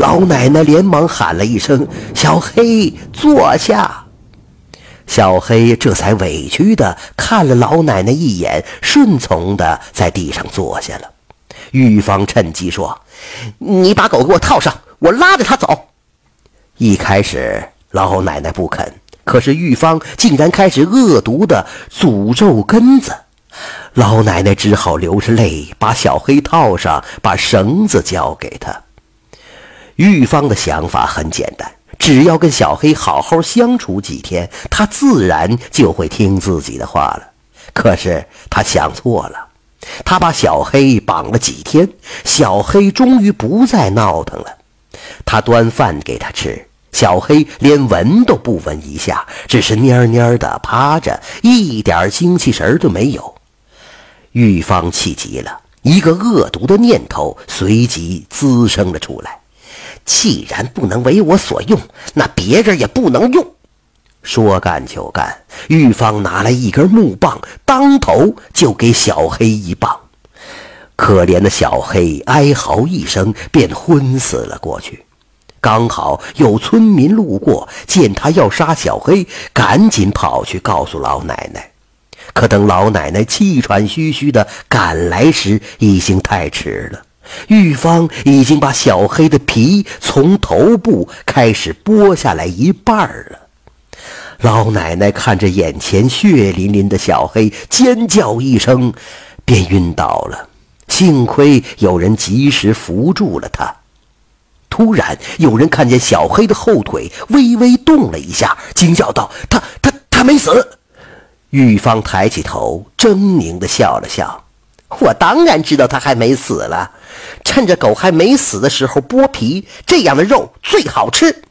老奶奶连忙喊了一声：“小黑，坐下。”小黑这才委屈的看了老奶奶一眼，顺从的在地上坐下了。玉芳趁机说：“你把狗给我套上，我拉着它走。”一开始老奶奶不肯，可是玉芳竟然开始恶毒的诅咒根子，老奶奶只好流着泪把小黑套上，把绳子交给他。玉芳的想法很简单。只要跟小黑好好相处几天，他自然就会听自己的话了。可是他想错了，他把小黑绑了几天，小黑终于不再闹腾了。他端饭给他吃，小黑连闻都不闻一下，只是蔫蔫的趴着，一点精气神都没有。玉芳气急了，一个恶毒的念头随即滋生了出来。既然不能为我所用，那别人也不能用。说干就干，玉芳拿来一根木棒，当头就给小黑一棒。可怜的小黑哀嚎一声，便昏死了过去。刚好有村民路过，见他要杀小黑，赶紧跑去告诉老奶奶。可等老奶奶气喘吁吁地赶来时，已经太迟了。玉芳已经把小黑的皮从头部开始剥下来一半了。老奶奶看着眼前血淋淋的小黑，尖叫一声，便晕倒了。幸亏有人及时扶住了她。突然，有人看见小黑的后腿微微动了一下，惊叫道：“他、他、他没死！”玉芳抬起头，狰狞地笑了笑：“我当然知道他还没死了。”趁着狗还没死的时候剥皮，这样的肉最好吃。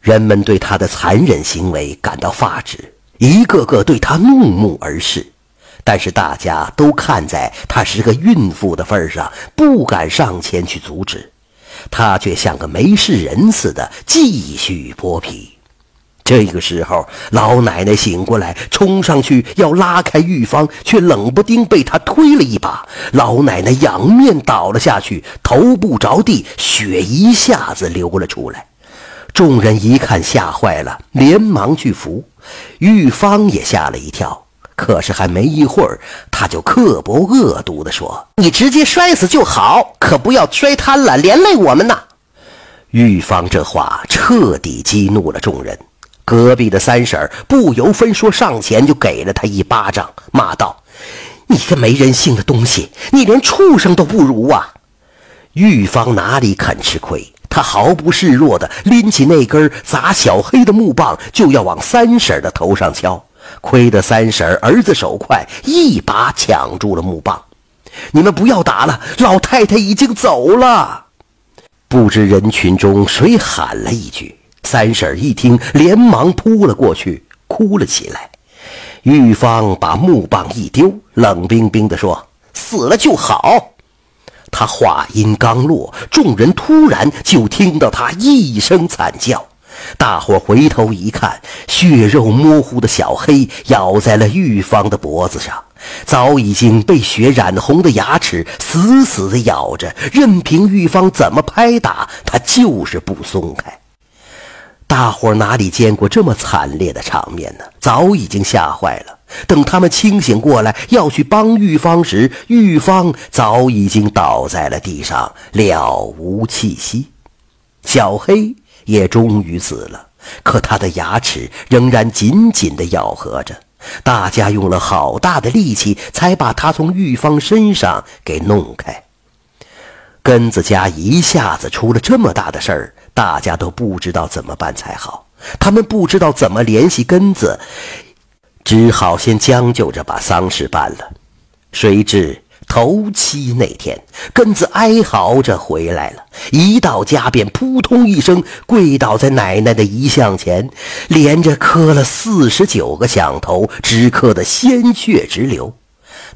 人们对他的残忍行为感到发指，一个个对他怒目而视。但是大家都看在他是个孕妇的份上，不敢上前去阻止。他却像个没事人似的继续剥皮。这个时候，老奶奶醒过来，冲上去要拉开玉芳，却冷不丁被他推了一把。老奶奶仰面倒了下去，头部着地，血一下子流了出来。众人一看，吓坏了，连忙去扶。玉芳也吓了一跳，可是还没一会儿，他就刻薄恶毒地说：“你直接摔死就好，可不要摔瘫了，连累我们呐！”玉芳这话彻底激怒了众人。隔壁的三婶不由分说上前就给了他一巴掌，骂道：“你个没人性的东西，你连畜生都不如啊！”玉芳哪里肯吃亏，他毫不示弱的拎起那根砸小黑的木棒，就要往三婶的头上敲。亏得三婶儿子手快，一把抢住了木棒。“你们不要打了，老太太已经走了。”不知人群中谁喊了一句。三婶一听，连忙扑了过去，哭了起来。玉芳把木棒一丢，冷冰冰地说：“死了就好。”他话音刚落，众人突然就听到他一声惨叫。大伙回头一看，血肉模糊的小黑咬在了玉芳的脖子上，早已经被血染红的牙齿死死地咬着，任凭玉芳怎么拍打，他就是不松开。大伙哪里见过这么惨烈的场面呢？早已经吓坏了。等他们清醒过来要去帮玉芳时，玉芳早已经倒在了地上，了无气息。小黑也终于死了，可他的牙齿仍然紧紧地咬合着。大家用了好大的力气，才把他从玉芳身上给弄开。根子家一下子出了这么大的事儿。大家都不知道怎么办才好，他们不知道怎么联系根子，只好先将就着把丧事办了。谁知头七那天，根子哀嚎着回来了，一到家便扑通一声跪倒在奶奶的遗像前，连着磕了四十九个响头，直磕得鲜血直流。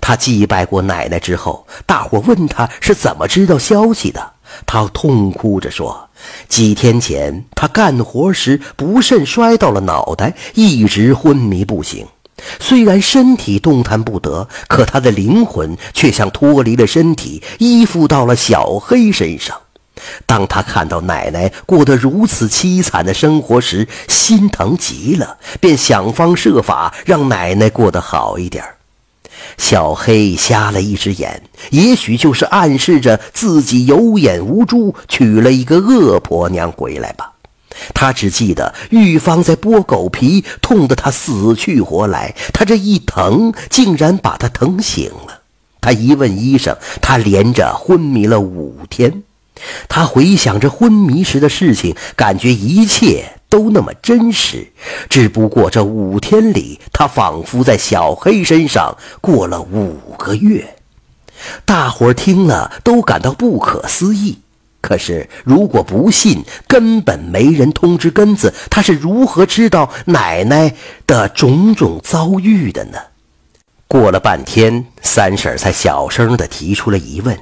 他祭拜过奶奶之后，大伙问他是怎么知道消息的，他痛哭着说。几天前，他干活时不慎摔到了脑袋，一直昏迷不醒。虽然身体动弹不得，可他的灵魂却像脱离了身体，依附到了小黑身上。当他看到奶奶过得如此凄惨的生活时，心疼极了，便想方设法让奶奶过得好一点。小黑瞎了一只眼，也许就是暗示着自己有眼无珠，娶了一个恶婆娘回来吧。他只记得玉芳在剥狗皮，痛得他死去活来。他这一疼，竟然把他疼醒了。他一问医生，他连着昏迷了五天。他回想着昏迷时的事情，感觉一切都那么真实。只不过这五天里，他仿佛在小黑身上过了五个月。大伙儿听了都感到不可思议。可是，如果不信，根本没人通知根子，他是如何知道奶奶的种种遭遇的呢？过了半天，三婶才小声地提出了疑问。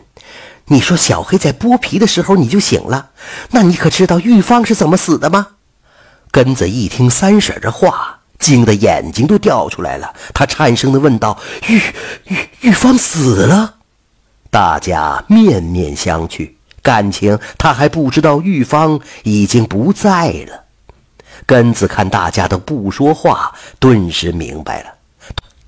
你说小黑在剥皮的时候你就醒了，那你可知道玉芳是怎么死的吗？根子一听三婶这话，惊得眼睛都掉出来了。他颤声地问道：“玉玉玉芳死了？”大家面面相觑，感情他还不知道玉芳已经不在了。根子看大家都不说话，顿时明白了。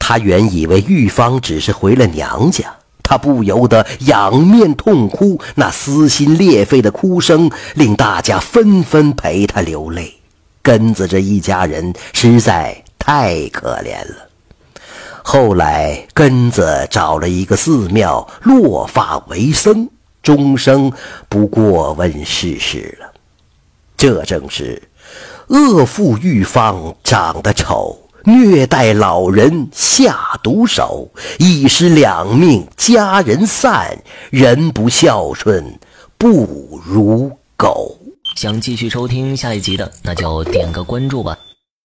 他原以为玉芳只是回了娘家。他不由得仰面痛哭，那撕心裂肺的哭声令大家纷纷陪他流泪。根子这一家人实在太可怜了。后来，根子找了一个寺庙落发为僧，终生不过问世事了。这正是恶妇玉芳长得丑。虐待老人下毒手，一尸两命，家人散，人不孝顺不如狗。想继续收听下一集的，那就点个关注吧。